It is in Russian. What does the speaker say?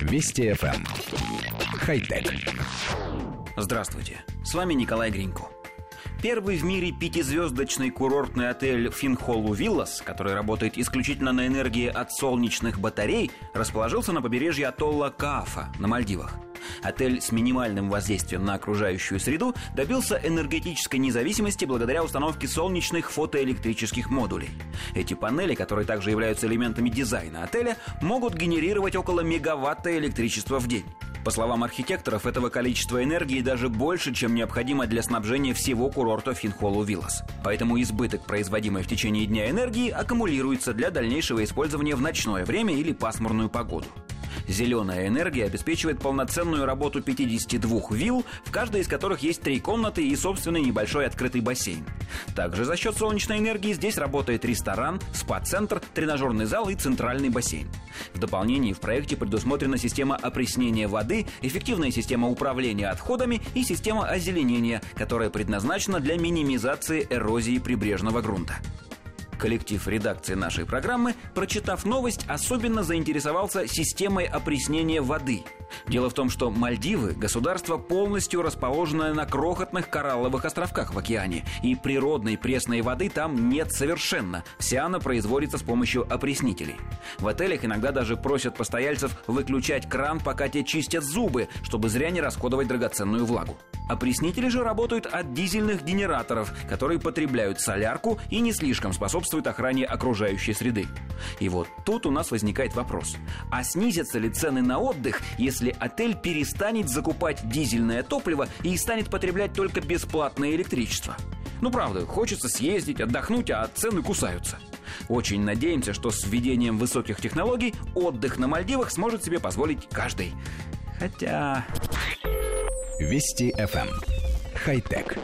Вести FM. Эм. Хай-тек. Здравствуйте, с вами Николай Гринько. Первый в мире пятизвездочный курортный отель Финхоллу Виллас, который работает исключительно на энергии от солнечных батарей, расположился на побережье атолла Каафа на Мальдивах – Отель с минимальным воздействием на окружающую среду добился энергетической независимости благодаря установке солнечных фотоэлектрических модулей. Эти панели, которые также являются элементами дизайна отеля, могут генерировать около мегаватта электричества в день. По словам архитекторов, этого количества энергии даже больше, чем необходимо для снабжения всего курорта Финхолу Виллас. Поэтому избыток, производимой в течение дня энергии, аккумулируется для дальнейшего использования в ночное время или пасмурную погоду. Зеленая энергия обеспечивает полноценную работу 52 вилл, в каждой из которых есть три комнаты и собственный небольшой открытый бассейн. Также за счет солнечной энергии здесь работает ресторан, спа-центр, тренажерный зал и центральный бассейн. В дополнение в проекте предусмотрена система опреснения воды, эффективная система управления отходами и система озеленения, которая предназначена для минимизации эрозии прибрежного грунта. Коллектив редакции нашей программы, прочитав новость, особенно заинтересовался системой опреснения воды. Дело в том, что Мальдивы – государство полностью расположенное на крохотных коралловых островках в океане, и природной пресной воды там нет совершенно. Вся она производится с помощью опреснителей. В отелях иногда даже просят постояльцев выключать кран, пока те чистят зубы, чтобы зря не расходовать драгоценную влагу. Опреснители же работают от дизельных генераторов, которые потребляют солярку и не слишком способствуют охране окружающей среды. И вот тут у нас возникает вопрос. А снизятся ли цены на отдых, если отель перестанет закупать дизельное топливо и станет потреблять только бесплатное электричество? Ну правда, хочется съездить, отдохнуть, а цены кусаются. Очень надеемся, что с введением высоких технологий отдых на Мальдивах сможет себе позволить каждый. Хотя... Вести FM. Эм. Хай-тек.